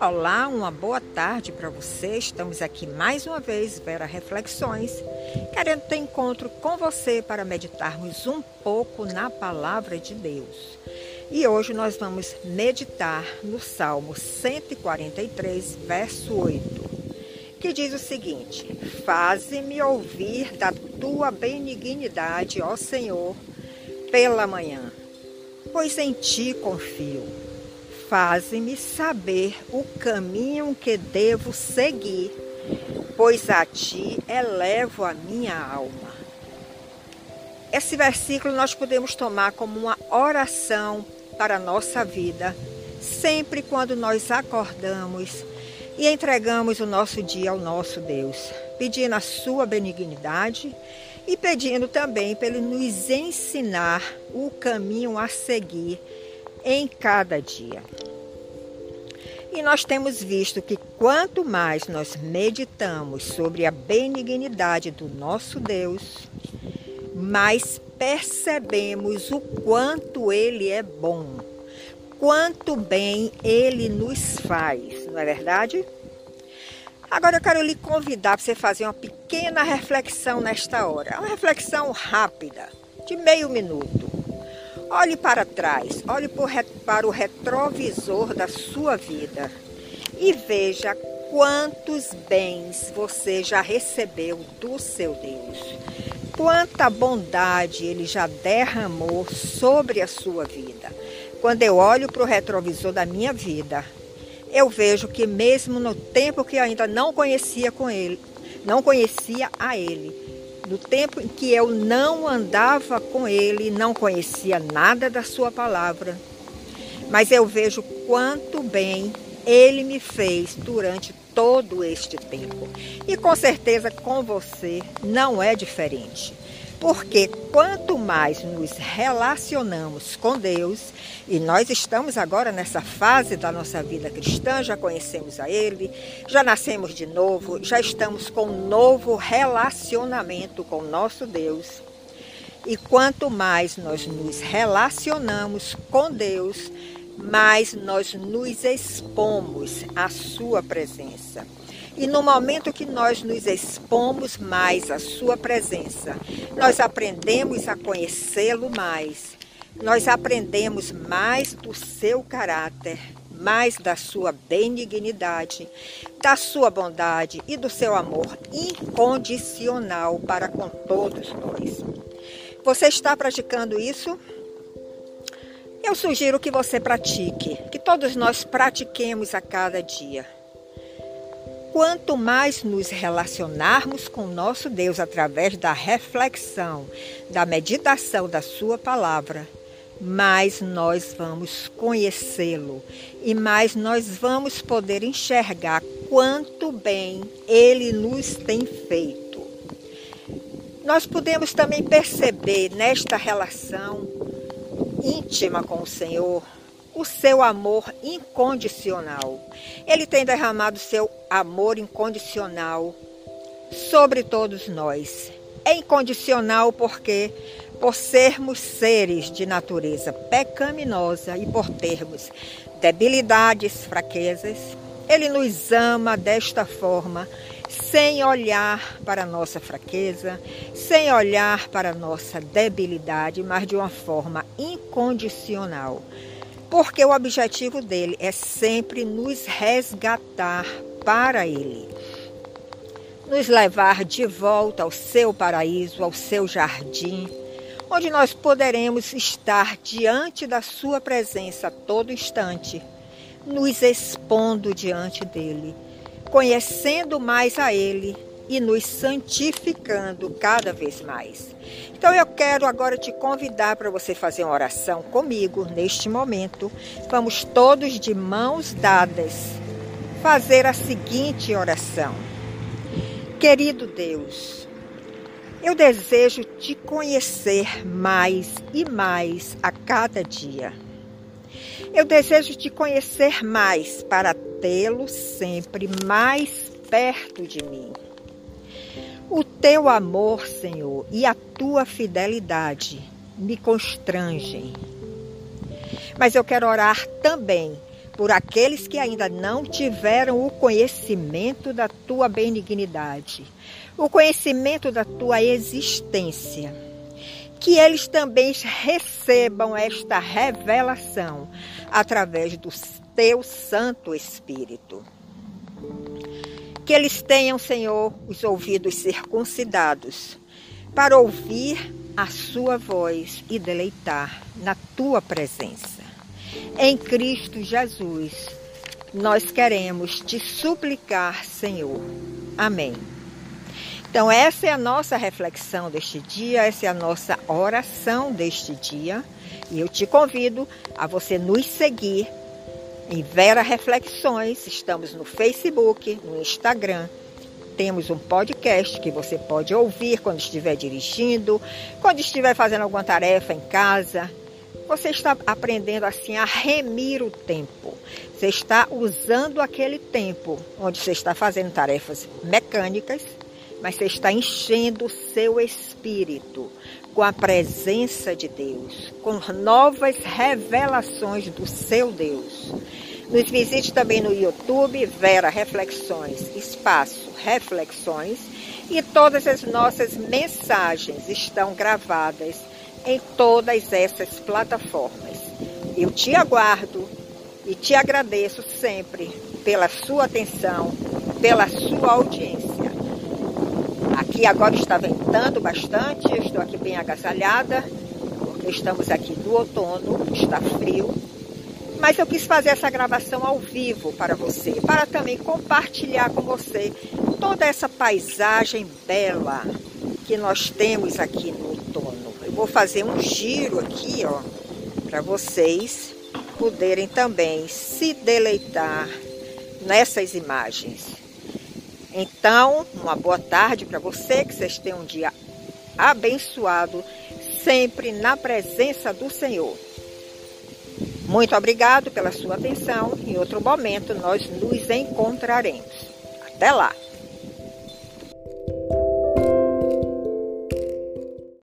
Olá, uma boa tarde para você. Estamos aqui mais uma vez, Vera Reflexões, querendo ter encontro com você para meditarmos um pouco na palavra de Deus. E hoje nós vamos meditar no Salmo 143, verso 8, que diz o seguinte: Faze-me ouvir da tua benignidade, ó Senhor, pela manhã, pois em ti confio faze-me saber o caminho que devo seguir, pois a ti elevo a minha alma. Esse versículo nós podemos tomar como uma oração para a nossa vida, sempre quando nós acordamos e entregamos o nosso dia ao nosso Deus, pedindo a sua benignidade e pedindo também para Ele nos ensinar o caminho a seguir em cada dia. E nós temos visto que quanto mais nós meditamos sobre a benignidade do nosso Deus, mais percebemos o quanto Ele é bom, quanto bem Ele nos faz, não é verdade? Agora eu quero lhe convidar para você fazer uma pequena reflexão nesta hora, uma reflexão rápida, de meio minuto. Olhe para trás, olhe para o retrovisor da sua vida e veja quantos bens você já recebeu do seu Deus. Quanta bondade ele já derramou sobre a sua vida. Quando eu olho para o retrovisor da minha vida, eu vejo que mesmo no tempo que ainda não conhecia com ele, não conhecia a ele, no tempo em que eu não andava com ele, não conhecia nada da sua palavra, mas eu vejo quanto bem ele me fez durante todo este tempo. E com certeza com você não é diferente. Porque quanto mais nos relacionamos com Deus, e nós estamos agora nessa fase da nossa vida cristã, já conhecemos a Ele, já nascemos de novo, já estamos com um novo relacionamento com o nosso Deus. E quanto mais nós nos relacionamos com Deus, mais nós nos expomos à Sua presença. E no momento que nós nos expomos mais à Sua presença, nós aprendemos a conhecê-lo mais, nós aprendemos mais do seu caráter, mais da sua benignidade, da sua bondade e do seu amor incondicional para com todos nós. Você está praticando isso? Eu sugiro que você pratique, que todos nós pratiquemos a cada dia. Quanto mais nos relacionarmos com nosso Deus através da reflexão, da meditação da Sua palavra, mais nós vamos conhecê-lo e mais nós vamos poder enxergar quanto bem ele nos tem feito. Nós podemos também perceber nesta relação íntima com o Senhor o seu amor incondicional. Ele tem derramado seu amor incondicional sobre todos nós. É incondicional porque, por sermos seres de natureza pecaminosa e por termos debilidades, fraquezas, Ele nos ama desta forma, sem olhar para nossa fraqueza, sem olhar para nossa debilidade, mas de uma forma incondicional porque o objetivo dele é sempre nos resgatar para ele, nos levar de volta ao seu paraíso, ao seu jardim, onde nós poderemos estar diante da sua presença a todo instante, nos expondo diante dele, conhecendo mais a ele e nos santificando cada vez mais. Então eu quero agora te convidar para você fazer uma oração comigo neste momento. Vamos todos de mãos dadas fazer a seguinte oração. Querido Deus, eu desejo te conhecer mais e mais a cada dia. Eu desejo te conhecer mais para tê-lo sempre mais perto de mim. O teu amor, Senhor, e a tua fidelidade me constrangem. Mas eu quero orar também por aqueles que ainda não tiveram o conhecimento da tua benignidade, o conhecimento da tua existência. Que eles também recebam esta revelação através do teu Santo Espírito. Que eles tenham, Senhor, os ouvidos circuncidados para ouvir a sua voz e deleitar na tua presença. Em Cristo Jesus, nós queremos te suplicar, Senhor. Amém. Então, essa é a nossa reflexão deste dia, essa é a nossa oração deste dia. E eu te convido a você nos seguir em Vera Reflexões. Estamos no Facebook, no Instagram. Temos um podcast que você pode ouvir quando estiver dirigindo, quando estiver fazendo alguma tarefa em casa. Você está aprendendo assim a remir o tempo. Você está usando aquele tempo onde você está fazendo tarefas mecânicas, mas você está enchendo o seu espírito com a presença de Deus, com novas revelações do seu Deus. Nos visite também no YouTube, Vera Reflexões, espaço Reflexões, e todas as nossas mensagens estão gravadas em todas essas plataformas. Eu te aguardo e te agradeço sempre pela sua atenção, pela sua audiência. Aqui agora está ventando bastante, estou aqui bem agasalhada, porque estamos aqui do outono, está frio. Mas eu quis fazer essa gravação ao vivo para você, para também compartilhar com você toda essa paisagem bela que nós temos aqui no outono. Eu vou fazer um giro aqui, ó, para vocês poderem também se deleitar nessas imagens. Então, uma boa tarde para você, que vocês tenham um dia abençoado, sempre na presença do Senhor. Muito obrigado pela sua atenção. Em outro momento nós nos encontraremos. Até lá!